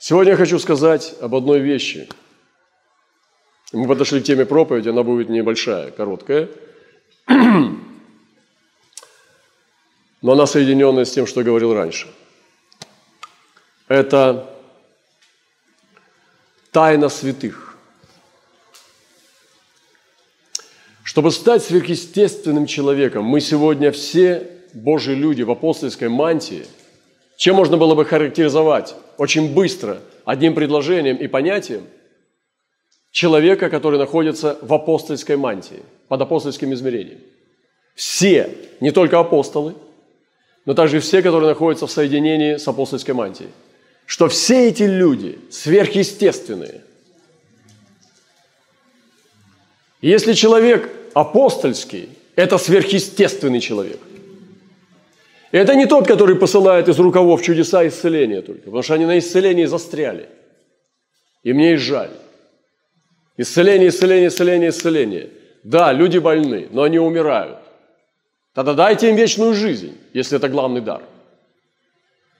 Сегодня я хочу сказать об одной вещи. Мы подошли к теме проповеди, она будет небольшая, короткая, но она соединенная с тем, что я говорил раньше. Это тайна святых. Чтобы стать сверхъестественным человеком, мы сегодня все Божьи люди в апостольской мантии, чем можно было бы характеризовать очень быстро, одним предложением и понятием, человека, который находится в апостольской мантии, под апостольским измерением. Все, не только апостолы, но также все, которые находятся в соединении с апостольской мантией. Что все эти люди сверхъестественные. Если человек апостольский, это сверхъестественный человек. Это не тот, который посылает из рукавов чудеса исцеления только, потому что они на исцелении застряли. И мне и жаль. Исцеление, исцеление, исцеление, исцеление. Да, люди больны, но они умирают. Тогда дайте им вечную жизнь, если это главный дар.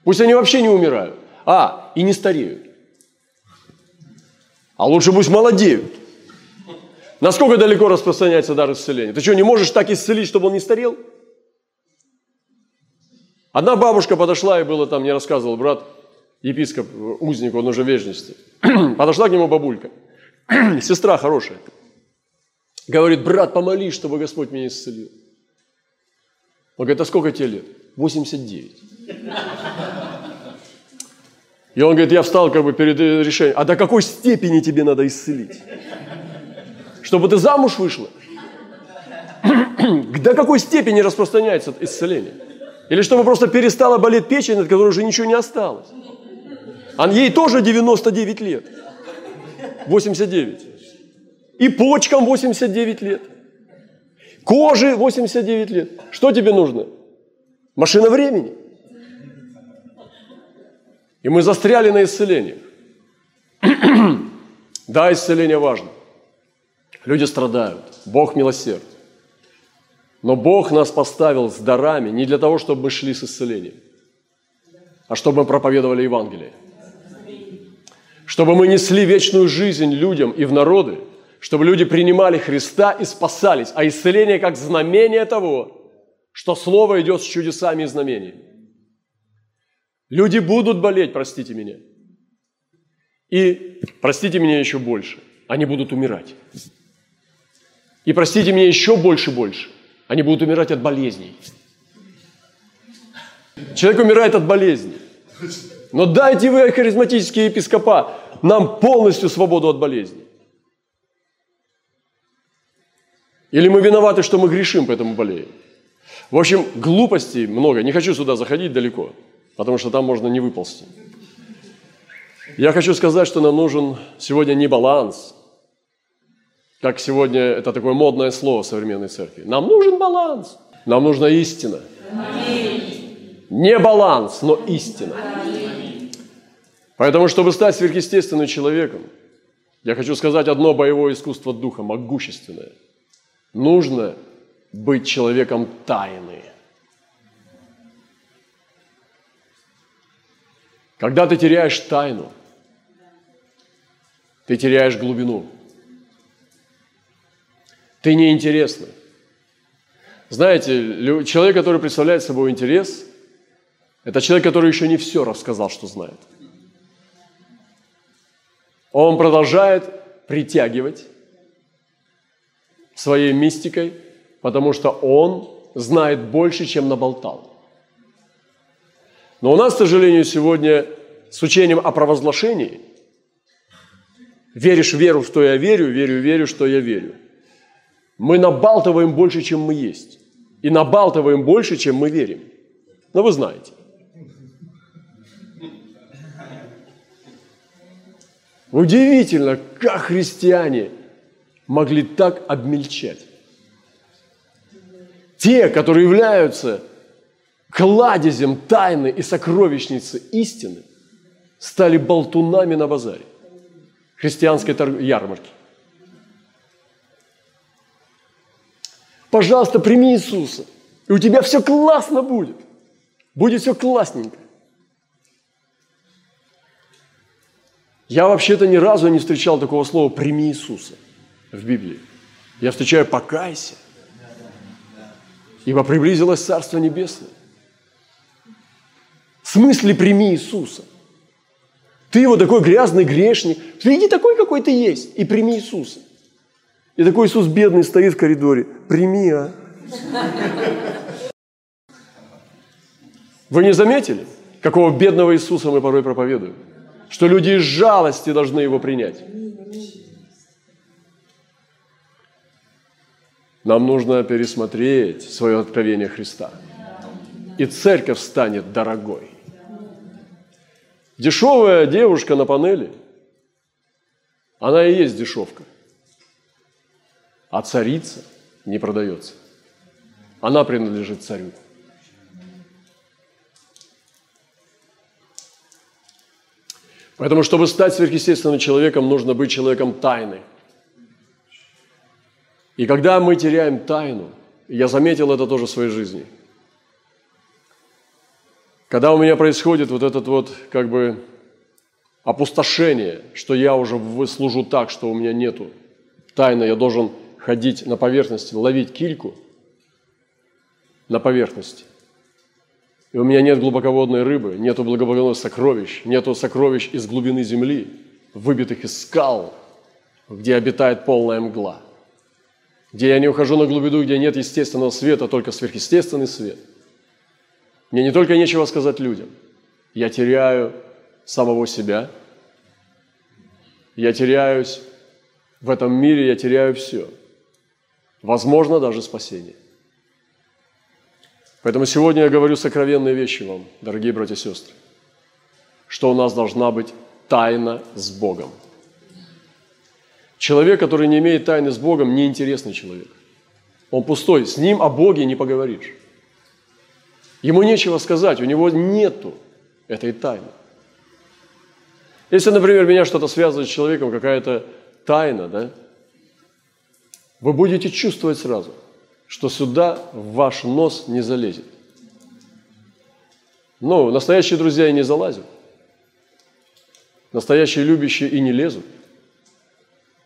Пусть они вообще не умирают. А, и не стареют. А лучше пусть молодеют. Насколько далеко распространяется дар исцеления? Ты что, не можешь так исцелить, чтобы он не старел? Одна бабушка подошла, и было там, мне рассказывал брат, епископ, узник, он уже в вечности. Подошла к нему бабулька, сестра хорошая. Говорит, брат, помолись, чтобы Господь меня исцелил. Он говорит, а сколько тебе лет? 89. И он говорит, я встал как бы перед решением, а до какой степени тебе надо исцелить? Чтобы ты замуж вышла? До какой степени распространяется исцеление? Или чтобы просто перестала болеть печень, от которой уже ничего не осталось. А ей тоже 99 лет. 89. И почкам 89 лет. Коже 89 лет. Что тебе нужно? Машина времени. И мы застряли на исцелении. да, исцеление важно. Люди страдают. Бог милосерд. Но Бог нас поставил с дарами не для того, чтобы мы шли с исцелением, а чтобы мы проповедовали Евангелие. Чтобы мы несли вечную жизнь людям и в народы, чтобы люди принимали Христа и спасались, а исцеление как знамение того, что Слово идет с чудесами и знамениями. Люди будут болеть, простите меня. И простите меня еще больше, они будут умирать. И простите меня еще больше больше, они будут умирать от болезней. Человек умирает от болезней. Но дайте вы, харизматические епископа, нам полностью свободу от болезней. Или мы виноваты, что мы грешим, поэтому болеем. В общем, глупостей много. Не хочу сюда заходить далеко, потому что там можно не выползти. Я хочу сказать, что нам нужен сегодня не баланс, как сегодня это такое модное слово современной церкви. Нам нужен баланс, нам нужна истина. Не баланс, но истина. Поэтому, чтобы стать сверхъестественным человеком, я хочу сказать одно боевое искусство духа, могущественное. Нужно быть человеком тайны. Когда ты теряешь тайну, ты теряешь глубину – ты неинтересный. Знаете, человек, который представляет собой интерес, это человек, который еще не все рассказал, что знает. Он продолжает притягивать своей мистикой, потому что он знает больше, чем наболтал. Но у нас, к сожалению, сегодня с учением о провозглашении веришь веру, что я верю, верю, верю, что я верю – мы набалтываем больше, чем мы есть. И набалтываем больше, чем мы верим. Но вы знаете. Удивительно, как христиане могли так обмельчать. Те, которые являются кладезем тайны и сокровищницы истины, стали болтунами на базаре христианской ярмарки. Пожалуйста, прими Иисуса, и у тебя все классно будет. Будет все классненько. Я вообще-то ни разу не встречал такого слова «прими Иисуса» в Библии. Я встречаю «покайся», ибо приблизилось Царство Небесное. В смысле «прими Иисуса»? Ты его такой грязный грешник. Приди такой, какой ты есть, и прими Иисуса. И такой Иисус бедный стоит в коридоре. Прими, а. Вы не заметили, какого бедного Иисуса мы порой проповедуем? Что люди из жалости должны его принять. Нам нужно пересмотреть свое откровение Христа. И церковь станет дорогой. Дешевая девушка на панели, она и есть дешевка. А царица не продается. Она принадлежит царю. Поэтому, чтобы стать сверхъестественным человеком, нужно быть человеком тайны. И когда мы теряем тайну, я заметил это тоже в своей жизни – когда у меня происходит вот этот вот как бы опустошение, что я уже служу так, что у меня нету тайны, я должен ходить на поверхности, ловить кильку на поверхности. И у меня нет глубоководной рыбы, нету глубоководных сокровищ, нету сокровищ из глубины земли, выбитых из скал, где обитает полная мгла, где я не ухожу на глубину, где нет естественного света, только сверхъестественный свет – мне не только нечего сказать людям, я теряю самого себя, я теряюсь в этом мире, я теряю все. Возможно, даже спасение. Поэтому сегодня я говорю сокровенные вещи вам, дорогие братья и сестры, что у нас должна быть тайна с Богом. Человек, который не имеет тайны с Богом, неинтересный человек. Он пустой, с ним о Боге не поговоришь. Ему нечего сказать, у него нету этой тайны. Если, например, меня что-то связывает с человеком, какая-то тайна, да, вы будете чувствовать сразу, что сюда ваш нос не залезет. Но настоящие друзья и не залазят. Настоящие любящие и не лезут.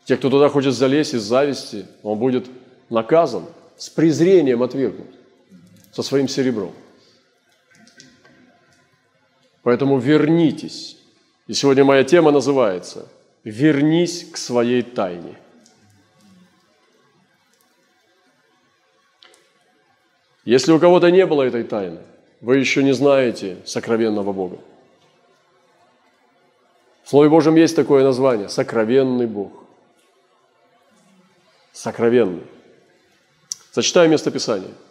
Те, кто туда хочет залезть из зависти, он будет наказан, с презрением отвергнут, со своим серебром. Поэтому вернитесь. И сегодня моя тема называется «Вернись к своей тайне». Если у кого-то не было этой тайны, вы еще не знаете сокровенного Бога. В Слове Божьем есть такое название – сокровенный Бог. Сокровенный. Зачитаю местописание –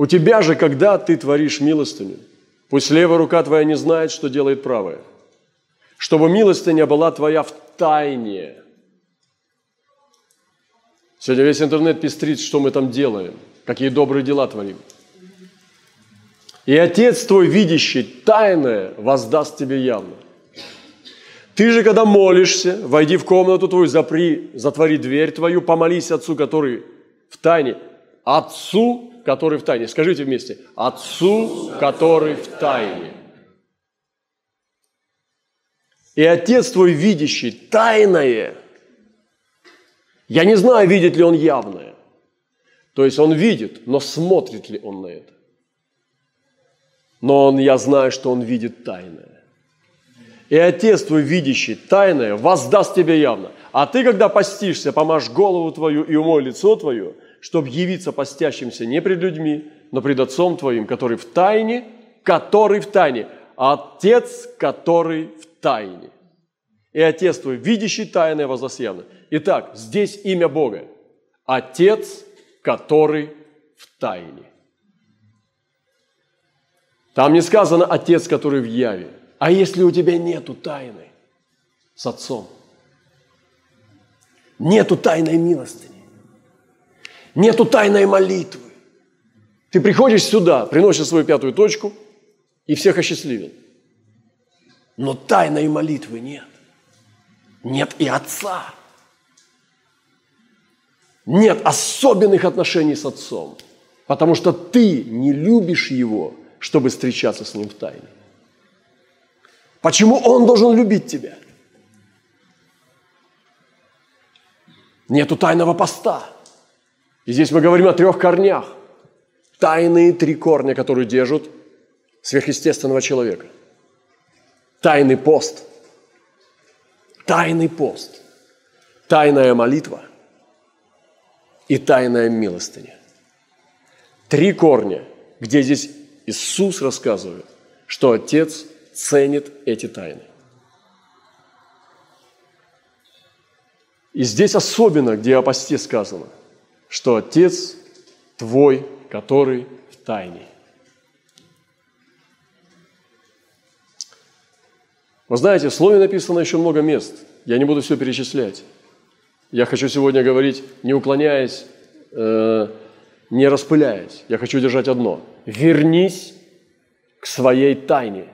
у тебя же, когда ты творишь милостыню, пусть левая рука твоя не знает, что делает правая, чтобы милостыня была твоя в тайне. Сегодня весь интернет пестрит, что мы там делаем, какие добрые дела творим. И Отец твой, видящий тайное, воздаст тебе явно. Ты же, когда молишься, войди в комнату твою, запри, затвори дверь твою, помолись Отцу, который в тайне. Отцу, который в тайне. Скажите вместе. Отцу, который в тайне. И Отец твой видящий тайное. Я не знаю, видит ли он явное. То есть он видит, но смотрит ли он на это. Но он, я знаю, что он видит тайное. И Отец твой, видящий тайное, воздаст тебе явно. А ты, когда постишься, помажь голову твою и умой лицо твое – чтобы явиться постящимся не пред людьми, но пред Отцом Твоим, который в тайне, который в тайне, Отец, который в тайне. И Отец Твой, видящий тайное, воздаст явно. Итак, здесь имя Бога. Отец, который в тайне. Там не сказано Отец, который в яве. А если у тебя нету тайны с Отцом? Нету тайной милости Нету тайной молитвы. Ты приходишь сюда, приносишь свою пятую точку и всех осчастливил. Но тайной молитвы нет. Нет и Отца. Нет особенных отношений с Отцом, потому что ты не любишь Его, чтобы встречаться с Ним в тайне. Почему Он должен любить тебя? Нету тайного поста. И здесь мы говорим о трех корнях. Тайные три корня, которые держат сверхъестественного человека. Тайный пост. Тайный пост. Тайная молитва и тайная милостыня. Три корня, где здесь Иисус рассказывает, что Отец ценит эти тайны. И здесь особенно, где о посте сказано, что Отец твой, который в тайне. Вы знаете, в Слове написано еще много мест. Я не буду все перечислять. Я хочу сегодня говорить, не уклоняясь, э, не распыляясь. Я хочу держать одно. Вернись к своей тайне.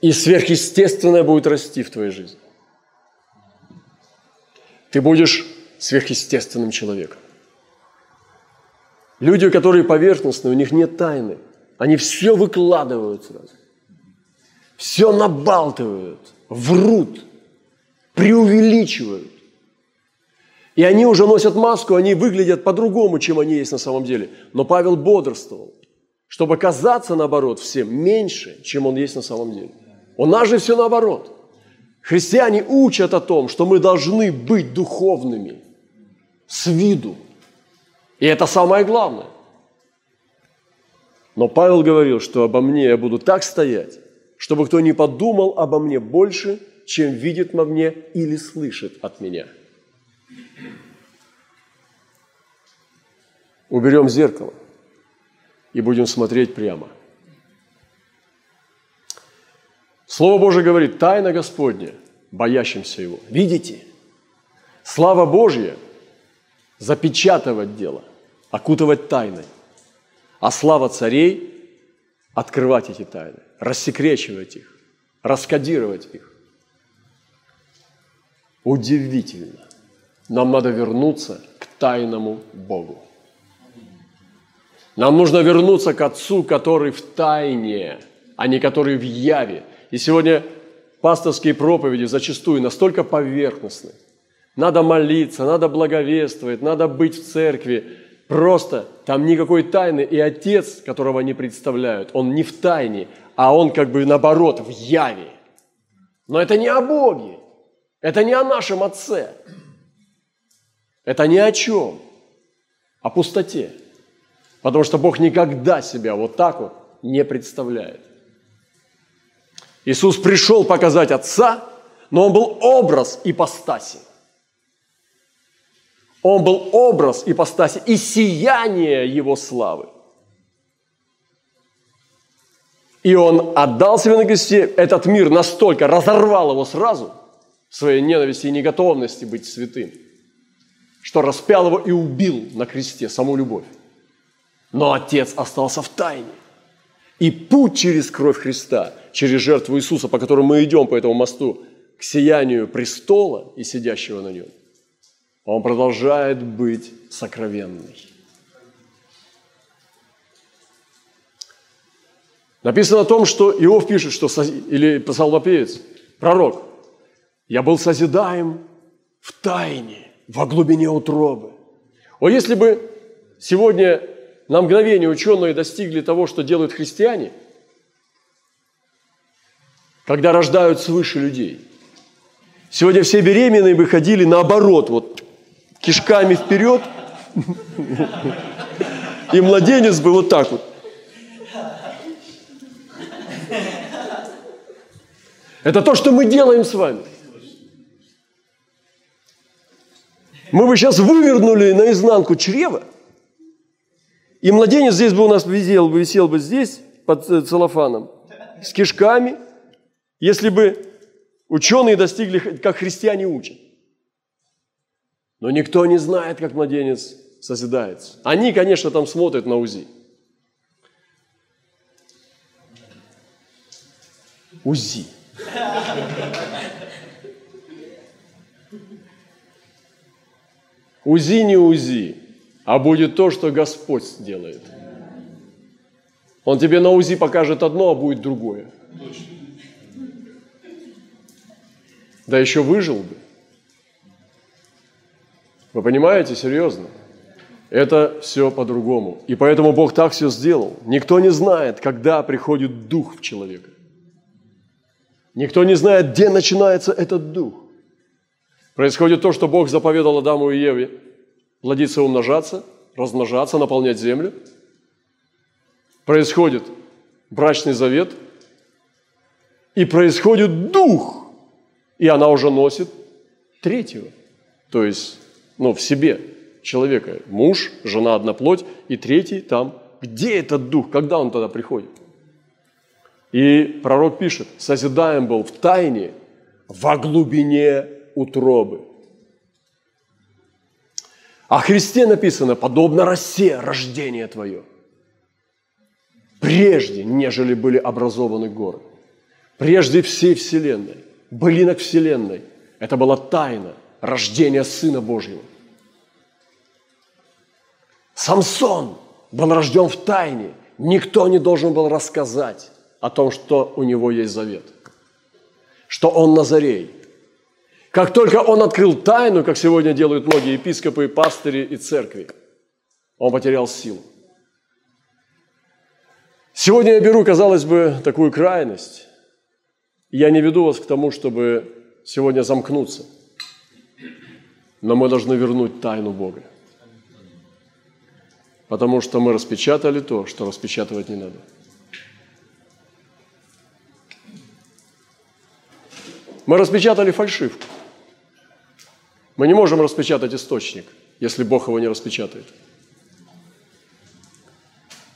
И сверхъестественное будет расти в твоей жизни. Ты будешь сверхъестественным человеком. Люди, которые поверхностные, у них нет тайны – они все выкладывают сразу. Все набалтывают, врут, преувеличивают. И они уже носят маску, они выглядят по-другому, чем они есть на самом деле. Но Павел бодрствовал, чтобы казаться, наоборот, всем меньше, чем он есть на самом деле. У нас же все наоборот. Христиане учат о том, что мы должны быть духовными с виду. И это самое главное. Но Павел говорил, что обо мне я буду так стоять, чтобы кто не подумал обо мне больше, чем видит во мне или слышит от меня. Уберем зеркало и будем смотреть прямо. Слово Божие говорит, тайна Господня, боящимся Его. Видите? Слава Божья запечатывать дело, окутывать тайной а слава царей – открывать эти тайны, рассекречивать их, раскодировать их. Удивительно. Нам надо вернуться к тайному Богу. Нам нужно вернуться к Отцу, который в тайне, а не который в яве. И сегодня пасторские проповеди зачастую настолько поверхностны. Надо молиться, надо благовествовать, надо быть в церкви, Просто там никакой тайны, и отец, которого они представляют, он не в тайне, а он как бы наоборот, в яве. Но это не о Боге, это не о нашем Отце. Это ни о чем, о пустоте. Потому что Бог никогда себя вот так вот не представляет. Иисус пришел показать Отца, но Он был образ ипостаси. Он был образ ипостаси и сияние Его славы. И Он отдал себе на кресте этот мир настолько, разорвал его сразу, своей ненависти и неготовности быть святым, что распял его и убил на кресте саму любовь. Но Отец остался в тайне. И путь через кровь Христа, через жертву Иисуса, по которому мы идем по этому мосту, к сиянию престола и сидящего на нем – он продолжает быть сокровенный. Написано о том, что Иов пишет, что, или псалмопевец, пророк, «Я был созидаем в тайне, во глубине утробы». О, если бы сегодня на мгновение ученые достигли того, что делают христиане, когда рождают свыше людей. Сегодня все беременные бы ходили наоборот, вот кишками вперед, и младенец бы вот так вот. Это то, что мы делаем с вами. Мы бы сейчас вывернули наизнанку чрево, и младенец здесь бы у нас висел, висел бы здесь под э, целлофаном с кишками, если бы ученые достигли, как христиане учат. Но никто не знает, как младенец созидается. Они, конечно, там смотрят на УЗИ. УЗИ. УЗИ не УЗИ, а будет то, что Господь сделает. Он тебе на УЗИ покажет одно, а будет другое. Да еще выжил бы. Вы понимаете, серьезно? Это все по-другому. И поэтому Бог так все сделал. Никто не знает, когда приходит дух в человека. Никто не знает, где начинается этот дух. Происходит то, что Бог заповедал Адаму и Еве плодиться и умножаться, размножаться, наполнять землю. Происходит брачный завет, и происходит дух, и она уже носит третьего, то есть ну, в себе человека. Муж, жена, одна плоть, и третий там. Где этот дух? Когда он тогда приходит? И пророк пишет, созидаем был в тайне, во глубине утробы. О Христе написано, подобно росе рождение твое. Прежде, нежели были образованы горы. Прежде всей Вселенной, былинок Вселенной. Это была тайна рождения Сына Божьего. Самсон был рожден в тайне. Никто не должен был рассказать о том, что у него есть завет. Что он Назарей – как только он открыл тайну, как сегодня делают многие епископы, пастыри и церкви, он потерял силу. Сегодня я беру, казалось бы, такую крайность. Я не веду вас к тому, чтобы сегодня замкнуться. Но мы должны вернуть тайну Бога. Потому что мы распечатали то, что распечатывать не надо. Мы распечатали фальшивку. Мы не можем распечатать источник, если Бог его не распечатает.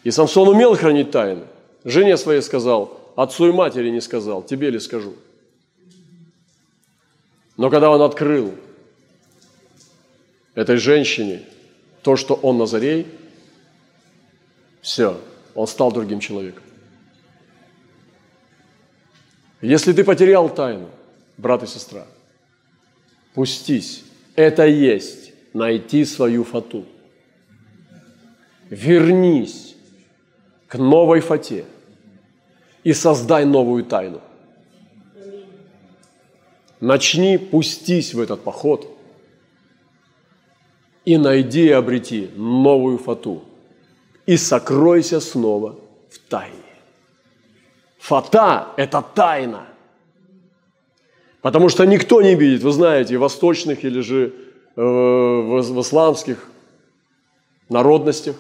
И Самсон умел хранить тайны. Жене своей сказал, отцу и матери не сказал, тебе ли скажу. Но когда он открыл этой женщине то, что он Назарей, все, он стал другим человеком. Если ты потерял тайну, брат и сестра, пустись это есть найти свою фату. Вернись к новой фате и создай новую тайну. Начни, пустись в этот поход и найди и обрети новую фату. И сокройся снова в тайне. Фата – это тайна – Потому что никто не видит, вы знаете, восточных или же э, в, в исламских народностях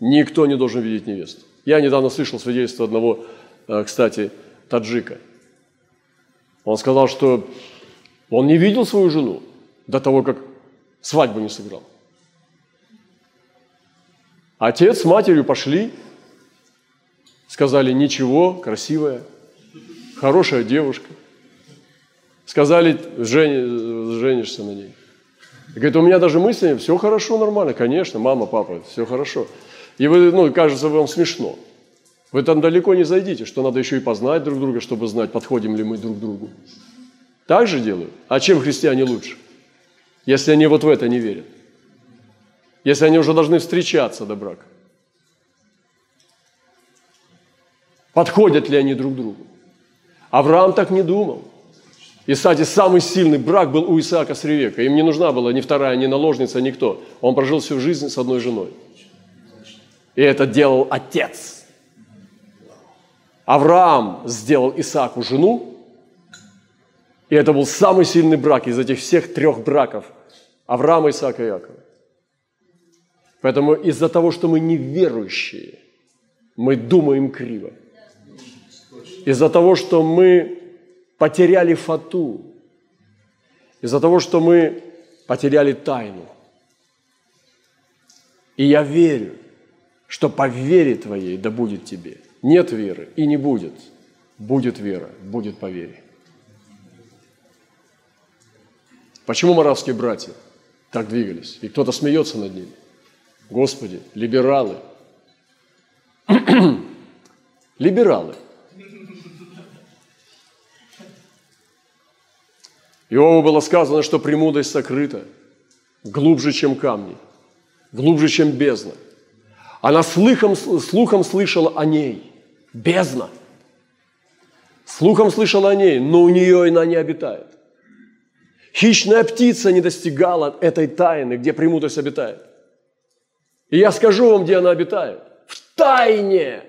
никто не должен видеть невесту. Я недавно слышал свидетельство одного, э, кстати, таджика. Он сказал, что он не видел свою жену до того, как свадьбу не сыграл. Отец с матерью пошли, сказали, ничего, красивая, хорошая девушка – Сказали, жени, женишься на ней. Говорит, у меня даже мысли, все хорошо, нормально. Конечно, мама, папа, все хорошо. И вы, ну, кажется вам смешно. Вы там далеко не зайдите, что надо еще и познать друг друга, чтобы знать, подходим ли мы друг другу. Так же делают. А чем христиане лучше? Если они вот в это не верят. Если они уже должны встречаться до брака. Подходят ли они друг другу? Авраам так не думал. И, кстати, самый сильный брак был у Исаака с Ревекой. Им не нужна была ни вторая, ни наложница, никто. Он прожил всю жизнь с одной женой. И это делал отец. Авраам сделал Исааку жену, и это был самый сильный брак из этих всех трех браков Авраама, Исаака и Иакова. Поэтому из-за того, что мы неверующие, мы думаем криво. Из-за того, что мы потеряли фату, из-за того, что мы потеряли тайну. И я верю, что по вере твоей да будет тебе. Нет веры и не будет. Будет вера, будет по вере. Почему моравские братья так двигались? И кто-то смеется над ними. Господи, либералы. либералы. Иову было сказано, что премудрость сокрыта глубже, чем камни, глубже, чем бездна. Она слухом, слухом слышала о ней. Бездна. Слухом слышала о ней, но у нее она не обитает. Хищная птица не достигала этой тайны, где премудрость обитает. И я скажу вам, где она обитает. В тайне.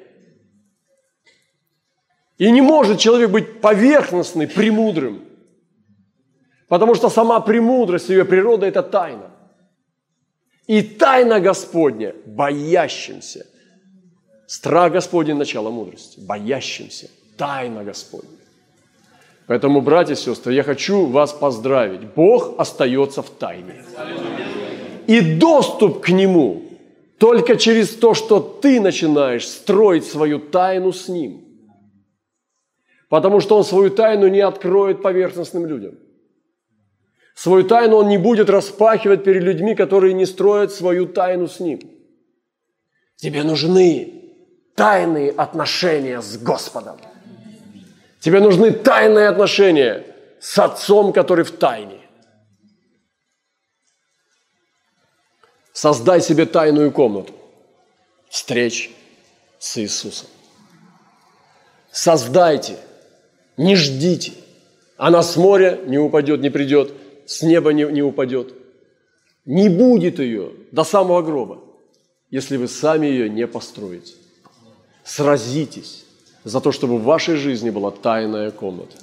И не может человек быть поверхностный, премудрым. Потому что сама премудрость, ее природа – это тайна. И тайна Господня боящимся. Страх Господень – начало мудрости. Боящимся. Тайна Господня. Поэтому, братья и сестры, я хочу вас поздравить. Бог остается в тайне. И доступ к Нему только через то, что ты начинаешь строить свою тайну с Ним. Потому что Он свою тайну не откроет поверхностным людям. Свою тайну Он не будет распахивать перед людьми, которые не строят свою тайну с Ним. Тебе нужны тайные отношения с Господом. Тебе нужны тайные отношения с Отцом, который в тайне. Создай себе тайную комнату встреч с Иисусом. Создайте, не ждите. Она с моря не упадет, не придет, с неба не, не упадет. Не будет ее до самого гроба, если вы сами ее не построите. Сразитесь за то, чтобы в вашей жизни была тайная комната.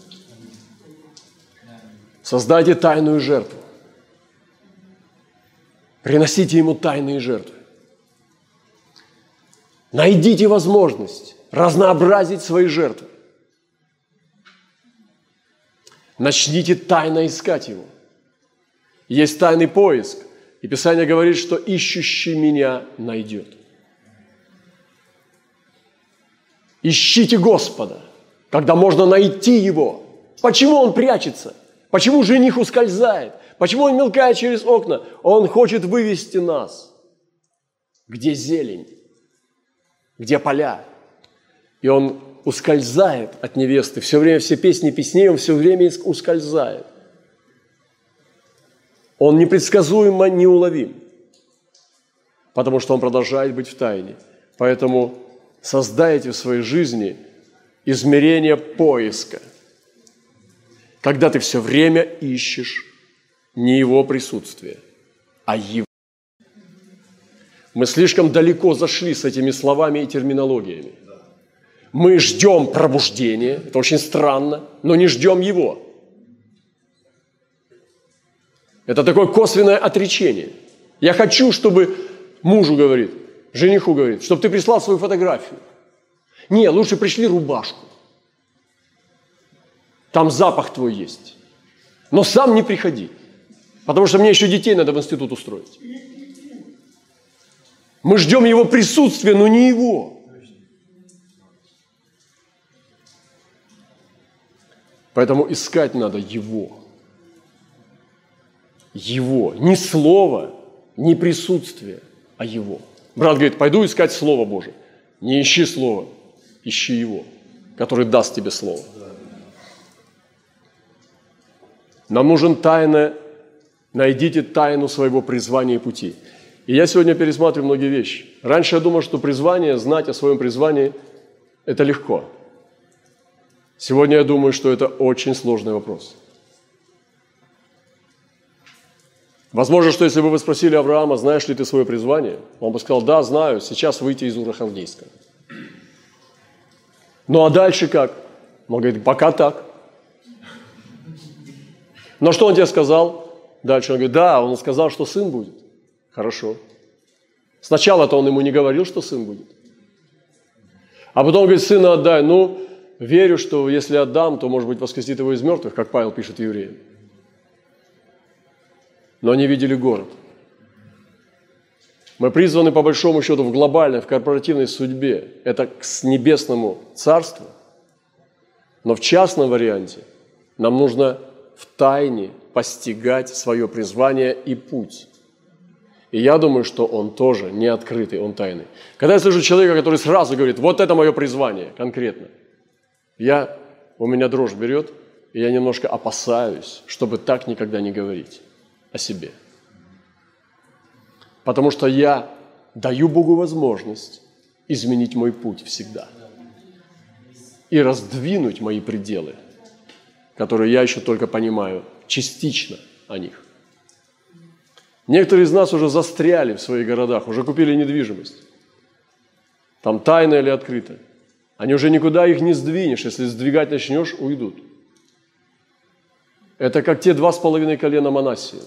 Создайте тайную жертву. Приносите ему тайные жертвы. Найдите возможность разнообразить свои жертвы. Начните тайно искать его. Есть тайный поиск, и Писание говорит, что ищущий меня найдет. Ищите Господа, когда можно найти Его. Почему Он прячется? Почему жених ускользает? Почему он мелкает через окна? Он хочет вывести нас. Где зелень? Где поля? И он ускользает от невесты. Все время все песни песней, он все время ускользает. Он непредсказуемо неуловим, потому что он продолжает быть в тайне. Поэтому создайте в своей жизни измерение поиска, когда ты все время ищешь не его присутствие, а его. Мы слишком далеко зашли с этими словами и терминологиями. Мы ждем пробуждения, это очень странно, но не ждем его. Это такое косвенное отречение. Я хочу, чтобы мужу говорит, жениху говорит, чтобы ты прислал свою фотографию. Не, лучше пришли рубашку. Там запах твой есть. Но сам не приходи. Потому что мне еще детей надо в институт устроить. Мы ждем его присутствия, но не его. Поэтому искать надо его. Его. Не слово, не присутствие, а его. Брат говорит, пойду искать Слово Божие. Не ищи Слово, ищи Его, который даст тебе Слово. Нам нужен тайное Найдите тайну своего призвания и пути. И я сегодня пересматриваю многие вещи. Раньше я думал, что призвание, знать о своем призвании – это легко. Сегодня я думаю, что это очень сложный вопрос. Возможно, что если бы вы спросили Авраама, знаешь ли ты свое призвание, он бы сказал, да, знаю, сейчас выйти из Ура Халдейска. Ну а дальше как? Он говорит, пока так. Но что он тебе сказал? Дальше он говорит, да, он сказал, что сын будет. Хорошо. Сначала-то он ему не говорил, что сын будет. А потом говорит, сына отдай. Ну, верю, что если отдам, то, может быть, воскресит его из мертвых, как Павел пишет евреям. Но они видели город. Мы призваны, по большому счету, в глобальной, в корпоративной судьбе. Это к небесному царству. Но в частном варианте нам нужно в тайне постигать свое призвание и путь. И я думаю, что он тоже не открытый, он тайный. Когда я слышу человека, который сразу говорит, вот это мое призвание конкретно, я, у меня дрожь берет, и я немножко опасаюсь, чтобы так никогда не говорить о себе. Потому что я даю Богу возможность изменить мой путь всегда и раздвинуть мои пределы, которые я еще только понимаю частично о них. Некоторые из нас уже застряли в своих городах, уже купили недвижимость. Там тайно или открыто. Они уже никуда их не сдвинешь. Если сдвигать начнешь, уйдут. Это как те два с половиной колена Манасии.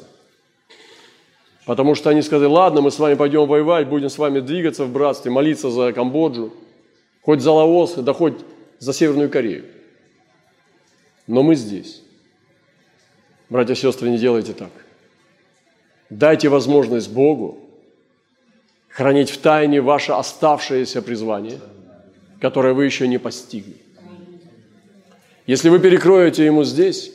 Потому что они сказали, ладно, мы с вами пойдем воевать, будем с вами двигаться в братстве, молиться за Камбоджу, хоть за Лаос, да хоть за Северную Корею. Но мы здесь. Братья и сестры, не делайте так. Дайте возможность Богу хранить в тайне ваше оставшееся призвание, которое вы еще не постигли. Если вы перекроете Ему здесь,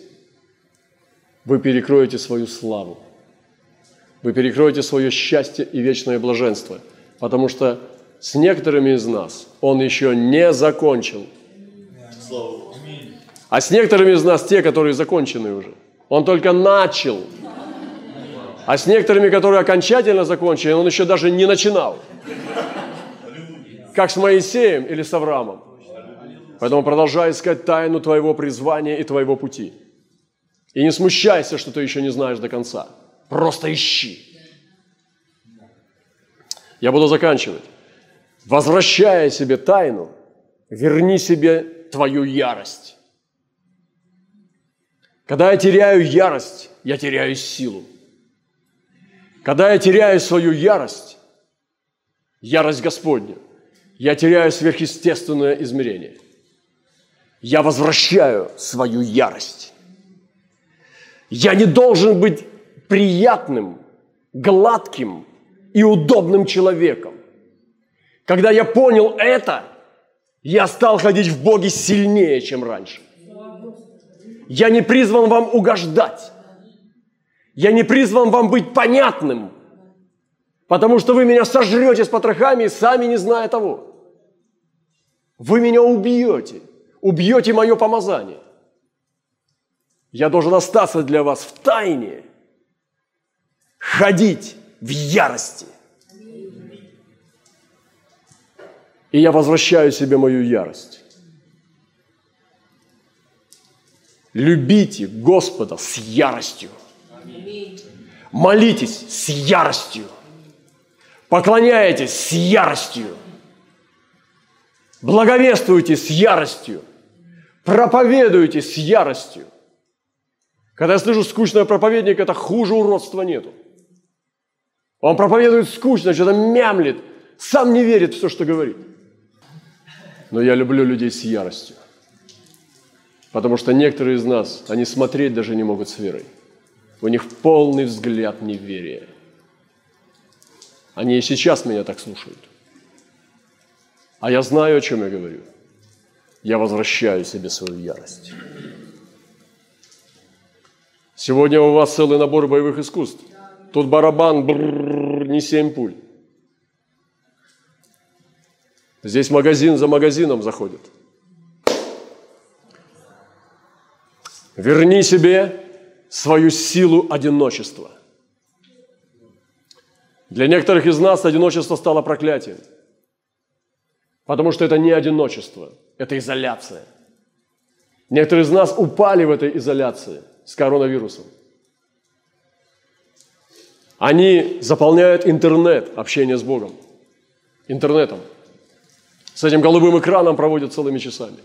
вы перекроете свою славу. Вы перекроете свое счастье и вечное блаженство, потому что с некоторыми из нас Он еще не закончил. А с некоторыми из нас те, которые закончены уже. Он только начал – а с некоторыми, которые окончательно закончили, он еще даже не начинал. Как с Моисеем или с Авраамом. Поэтому продолжай искать тайну твоего призвания и твоего пути. И не смущайся, что ты еще не знаешь до конца. Просто ищи. Я буду заканчивать. Возвращая себе тайну, верни себе твою ярость. Когда я теряю ярость, я теряю силу. Когда я теряю свою ярость, ярость Господня, я теряю сверхъестественное измерение. Я возвращаю свою ярость. Я не должен быть приятным, гладким и удобным человеком. Когда я понял это, я стал ходить в Боге сильнее, чем раньше. Я не призван вам угождать. Я не призван вам быть понятным, потому что вы меня сожрете с потрохами, сами не зная того. Вы меня убьете, убьете мое помазание. Я должен остаться для вас в тайне, ходить в ярости. И я возвращаю себе мою ярость. Любите Господа с яростью. Молитесь с яростью. Поклоняйтесь с яростью. Благовествуйте с яростью. Проповедуйте с яростью. Когда я слышу скучного проповедника, это хуже уродства нету. Он проповедует скучно, что-то мямлит, сам не верит в все, что говорит. Но я люблю людей с яростью. Потому что некоторые из нас, они смотреть даже не могут с верой. У них полный взгляд неверия. Они и сейчас меня так слушают. А я знаю, о чем я говорю. Я возвращаю себе свою ярость. Сегодня у вас целый набор боевых искусств. Тут барабан, бррр, не семь пуль. Здесь магазин за магазином заходит. Верни себе свою силу одиночества. Для некоторых из нас одиночество стало проклятием, потому что это не одиночество, это изоляция. Некоторые из нас упали в этой изоляции с коронавирусом. Они заполняют интернет, общение с Богом, интернетом. С этим голубым экраном проводят целыми часами.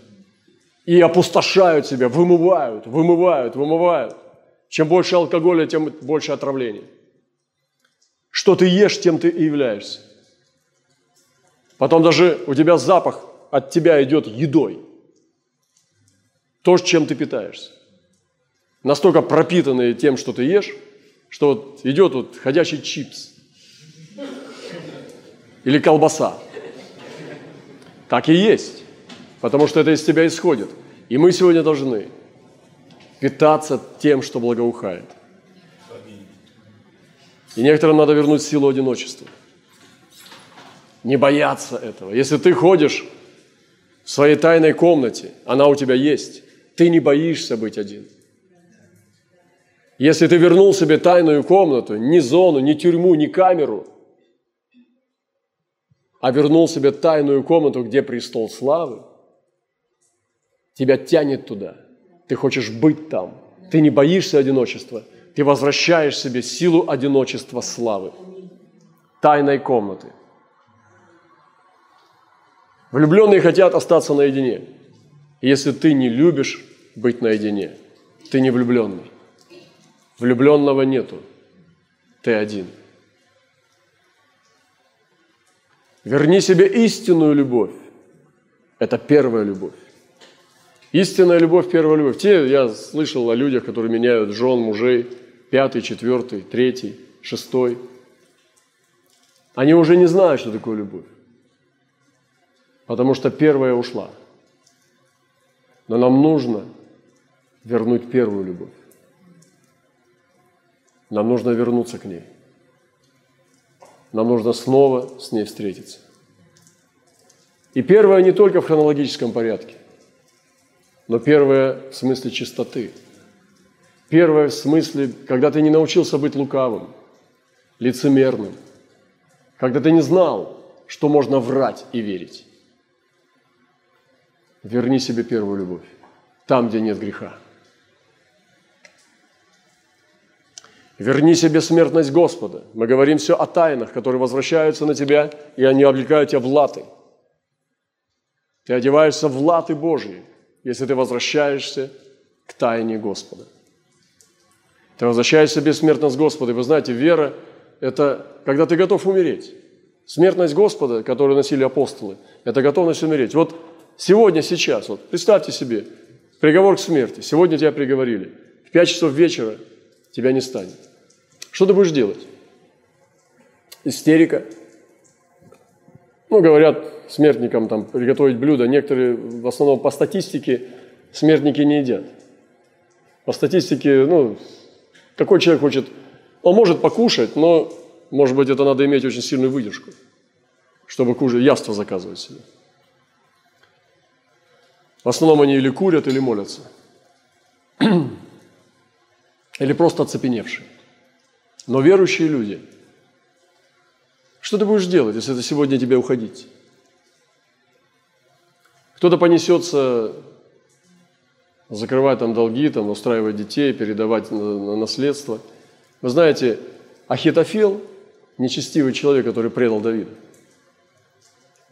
И опустошают себя, вымывают, вымывают, вымывают. Чем больше алкоголя, тем больше отравлений. Что ты ешь, тем ты и являешься. Потом даже у тебя запах от тебя идет едой. То, чем ты питаешься. Настолько пропитанные тем, что ты ешь, что вот идет вот ходячий чипс. Или колбаса. Так и есть. Потому что это из тебя исходит. И мы сегодня должны питаться тем, что благоухает. И некоторым надо вернуть силу одиночества. Не бояться этого. Если ты ходишь в своей тайной комнате, она у тебя есть, ты не боишься быть один. Если ты вернул себе тайную комнату, ни зону, ни тюрьму, ни камеру, а вернул себе тайную комнату, где престол славы, тебя тянет туда. Ты хочешь быть там. Ты не боишься одиночества. Ты возвращаешь себе силу одиночества славы. Тайной комнаты. Влюбленные хотят остаться наедине. Если ты не любишь быть наедине, ты не влюбленный. Влюбленного нету. Ты один. Верни себе истинную любовь. Это первая любовь. Истинная любовь, первая любовь. Те, я слышал о людях, которые меняют жен, мужей, пятый, четвертый, третий, шестой. Они уже не знают, что такое любовь. Потому что первая ушла. Но нам нужно вернуть первую любовь. Нам нужно вернуться к ней. Нам нужно снова с ней встретиться. И первое не только в хронологическом порядке, но первое в смысле чистоты. Первое в смысле, когда ты не научился быть лукавым, лицемерным, когда ты не знал, что можно врать и верить. Верни себе первую любовь, там, где нет греха. Верни себе смертность Господа. Мы говорим все о тайнах, которые возвращаются на тебя, и они облекают тебя в латы. Ты одеваешься в латы Божьи, если ты возвращаешься к тайне Господа. Ты возвращаешься в бессмертность Господа. Вы знаете, вера – это когда ты готов умереть. Смертность Господа, которую носили апостолы, это готовность умереть. Вот сегодня, сейчас, вот представьте себе, приговор к смерти. Сегодня тебя приговорили. В 5 часов вечера тебя не станет. Что ты будешь делать? Истерика. Ну, говорят смертникам там приготовить блюдо. Некоторые, в основном по статистике, смертники не едят. По статистике, ну, какой человек хочет, он может покушать, но, может быть, это надо иметь очень сильную выдержку, чтобы кушать, яство заказывать себе. В основном они или курят, или молятся. Или просто оцепеневшие. Но верующие люди, что ты будешь делать, если это сегодня тебе уходить? Кто-то понесется закрывать там долги, там, устраивать детей, передавать на наследство. Вы знаете, Ахитофел, нечестивый человек, который предал Давида,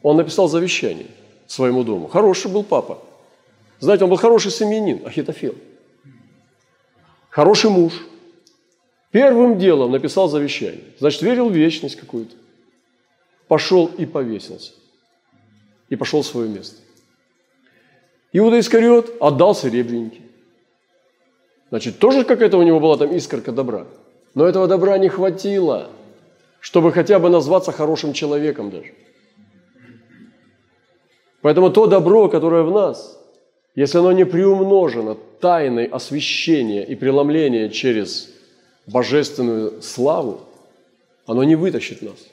он написал завещание своему дому. Хороший был папа. Знаете, он был хороший семьянин, Ахитофел. Хороший муж – Первым делом написал завещание. Значит, верил в вечность какую-то. Пошел и повесился. И пошел в свое место. Иуда Искариот отдал серебряники. Значит, тоже какая-то у него была там искорка добра. Но этого добра не хватило, чтобы хотя бы назваться хорошим человеком даже. Поэтому то добро, которое в нас, если оно не приумножено тайной освящения и преломления через божественную славу, оно не вытащит нас.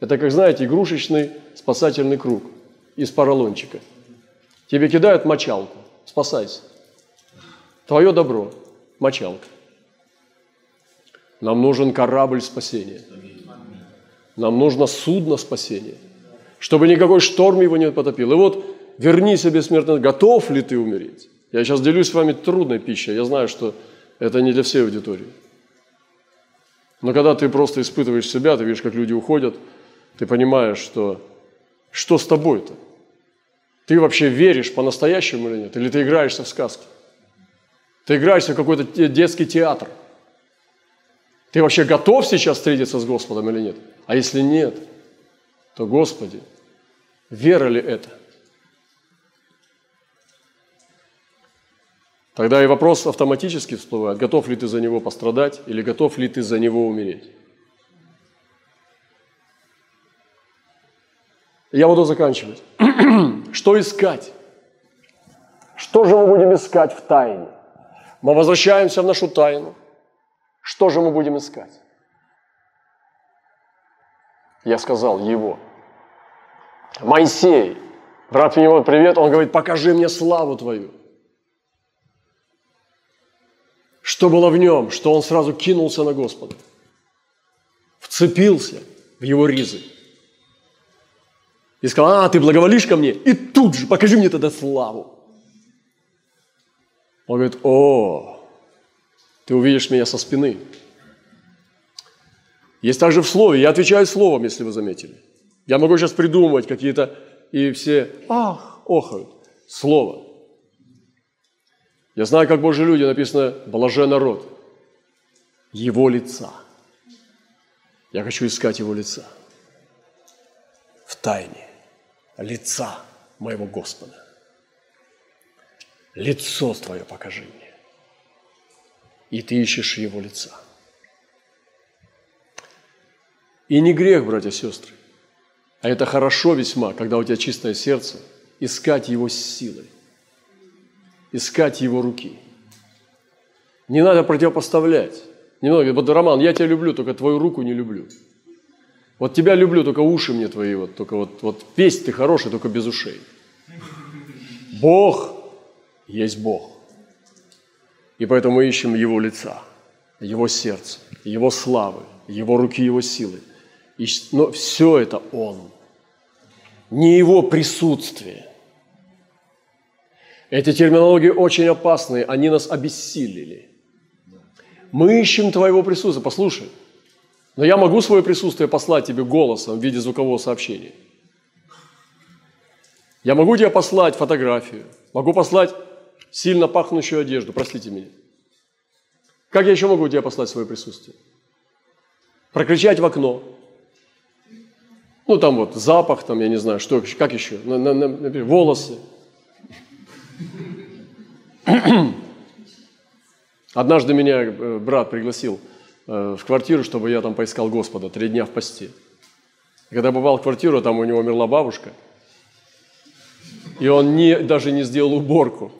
Это, как знаете, игрушечный спасательный круг из поролончика. Тебе кидают мочалку, спасайся. Твое добро – мочалка. Нам нужен корабль спасения. Нам нужно судно спасения, чтобы никакой шторм его не потопил. И вот верни себе смертность, готов ли ты умереть? Я сейчас делюсь с вами трудной пищей. Я знаю, что это не для всей аудитории. Но когда ты просто испытываешь себя, ты видишь, как люди уходят, ты понимаешь, что что с тобой-то? Ты вообще веришь по-настоящему или нет? Или ты играешься в сказки? Ты играешься в какой-то детский театр? Ты вообще готов сейчас встретиться с Господом или нет? А если нет, то, Господи, вера ли это – Тогда и вопрос автоматически всплывает, готов ли ты за него пострадать или готов ли ты за него умереть. Я буду заканчивать. Что искать? Что же мы будем искать в тайне? Мы возвращаемся в нашу тайну. Что же мы будем искать? Я сказал его. Моисей, брат ему привет, он говорит, покажи мне славу твою. Что было в нем, что он сразу кинулся на Господа, вцепился в его ризы. И сказал, а, ты благоволишь ко мне? И тут же покажи мне тогда славу. Он говорит, о, ты увидишь меня со спины. Есть также в слове, я отвечаю словом, если вы заметили. Я могу сейчас придумывать какие-то, и все, ах, охают. Слово. Я знаю, как Божьи люди написано «блажен народ» Его лица. Я хочу искать Его лица в тайне лица моего Господа. Лицо Твое покажи мне. И ты ищешь Его лица. И не грех, братья и сестры, а это хорошо весьма, когда у тебя чистое сердце, искать Его силой, искать Его руки. Не надо противопоставлять. Не надо говорить, Роман, я тебя люблю, только твою руку не люблю. Вот тебя люблю, только уши мне твои, вот, только вот, вот песнь ты хороший, только без ушей. Бог есть Бог. И поэтому мы ищем Его лица, Его сердца, Его славы, Его руки, Его силы. Но все это Он, не Его присутствие. Эти терминологии очень опасные, они нас обессилили. Мы ищем Твоего присутствия. Послушай, но я могу свое присутствие послать тебе голосом в виде звукового сообщения. Я могу тебе послать фотографию, могу послать сильно пахнущую одежду, простите меня. Как я еще могу тебе послать свое присутствие? Прокричать в окно. Ну, там вот запах, там, я не знаю, что, как еще, на, на, на, например, волосы. Однажды меня э, брат пригласил – в квартиру, чтобы я там поискал Господа, три дня в посте. И когда попал в квартиру, там у него умерла бабушка, и он не, даже не сделал уборку.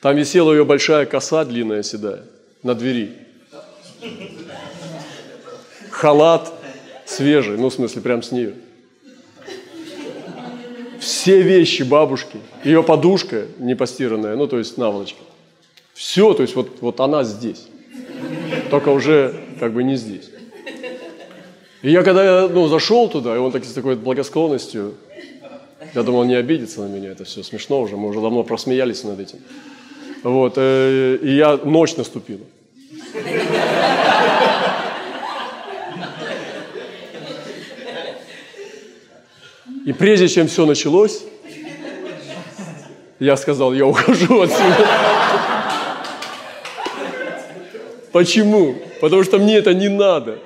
Там висела ее большая коса длинная седая на двери. Халат свежий, ну, в смысле, прям с нее. Все вещи бабушки, ее подушка не постиранная, ну, то есть наволочка. Все, то есть вот, вот она здесь только уже как бы не здесь. И я когда ну, зашел туда, и он так, с такой благосклонностью, я думал, он не обидится на меня, это все смешно уже, мы уже давно просмеялись над этим. Вот, э, и я, ночь наступила. И прежде чем все началось, я сказал, я ухожу отсюда. Почему? Потому что мне это не надо.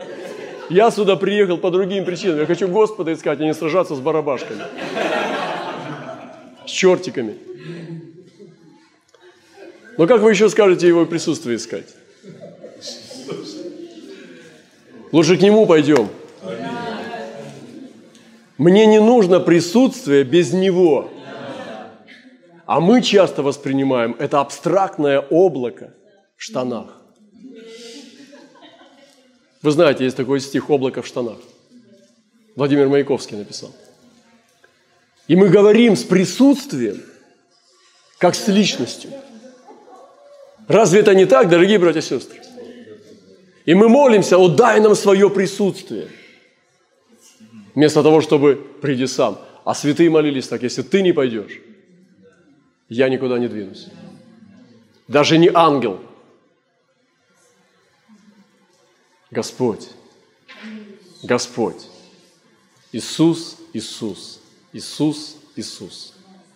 Я сюда приехал по другим причинам. Я хочу Господа искать, а не сражаться с барабашками. С чертиками. Но как вы еще скажете его присутствие искать? Лучше к нему пойдем. Мне не нужно присутствие без него. А мы часто воспринимаем это абстрактное облако в штанах. Вы знаете, есть такой стих «Облако в штанах». Владимир Маяковский написал. И мы говорим с присутствием, как с личностью. Разве это не так, дорогие братья и сестры? И мы молимся, о, дай нам свое присутствие. Вместо того, чтобы приди сам. А святые молились так, если ты не пойдешь, я никуда не двинусь. Даже не ангел – Господь, Господь, Иисус, Иисус, Иисус, Иисус.